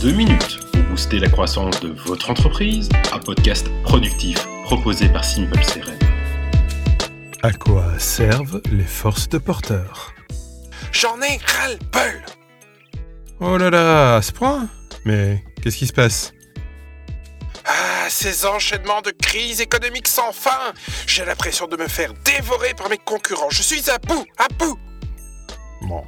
2 minutes. Pour booster la croissance de votre entreprise, un podcast productif proposé par Simple CRM. À quoi servent les forces de porteur J'en ai ras-le-bol Oh là là, à ce point? Mais qu'est-ce qui se passe? Ah, ces enchaînements de crises économiques sans fin. J'ai l'impression de me faire dévorer par mes concurrents. Je suis à bout, à bout. Bon,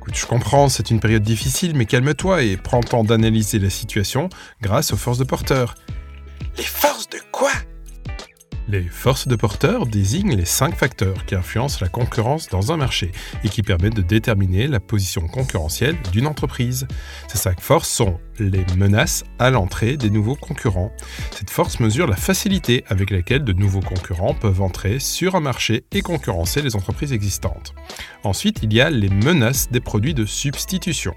écoute, je comprends, c'est une période difficile, mais calme-toi et prends le temps d'analyser la situation grâce aux forces de porteur. Les forces de quoi? Les forces de porteur désignent les cinq facteurs qui influencent la concurrence dans un marché et qui permettent de déterminer la position concurrentielle d'une entreprise. Ces cinq forces sont les menaces à l'entrée des nouveaux concurrents. Cette force mesure la facilité avec laquelle de nouveaux concurrents peuvent entrer sur un marché et concurrencer les entreprises existantes. Ensuite, il y a les menaces des produits de substitution.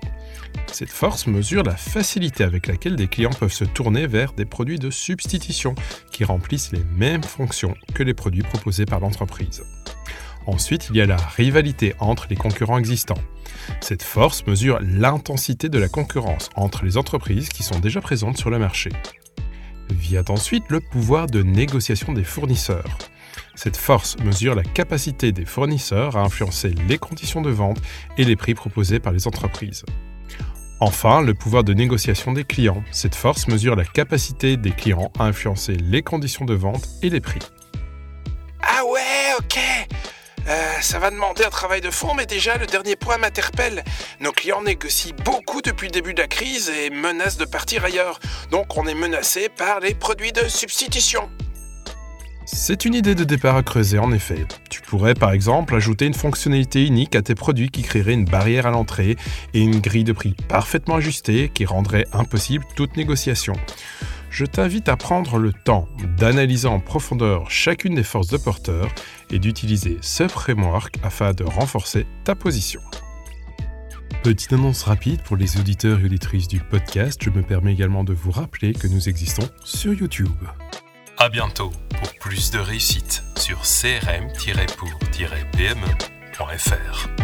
Cette force mesure la facilité avec laquelle des clients peuvent se tourner vers des produits de substitution qui remplissent les mêmes fonctions que les produits proposés par l'entreprise. Ensuite, il y a la rivalité entre les concurrents existants. Cette force mesure l'intensité de la concurrence entre les entreprises qui sont déjà présentes sur le marché. Vient ensuite le pouvoir de négociation des fournisseurs. Cette force mesure la capacité des fournisseurs à influencer les conditions de vente et les prix proposés par les entreprises. Enfin, le pouvoir de négociation des clients. Cette force mesure la capacité des clients à influencer les conditions de vente et les prix. Ah ouais, ok Euh, ça va demander un travail de fond, mais déjà le dernier point m'interpelle. Nos clients négocient beaucoup depuis le début de la crise et menacent de partir ailleurs. Donc on est menacé par les produits de substitution. C'est une idée de départ à creuser en effet. Tu pourrais par exemple ajouter une fonctionnalité unique à tes produits qui créerait une barrière à l'entrée et une grille de prix parfaitement ajustée qui rendrait impossible toute négociation. Je t'invite à prendre le temps d'analyser en profondeur chacune des forces de porteur et d'utiliser ce framework afin de renforcer ta position. Petite annonce rapide pour les auditeurs et auditrices du podcast, je me permets également de vous rappeler que nous existons sur YouTube. À bientôt plus de réussite sur crm-pour-pme.fr.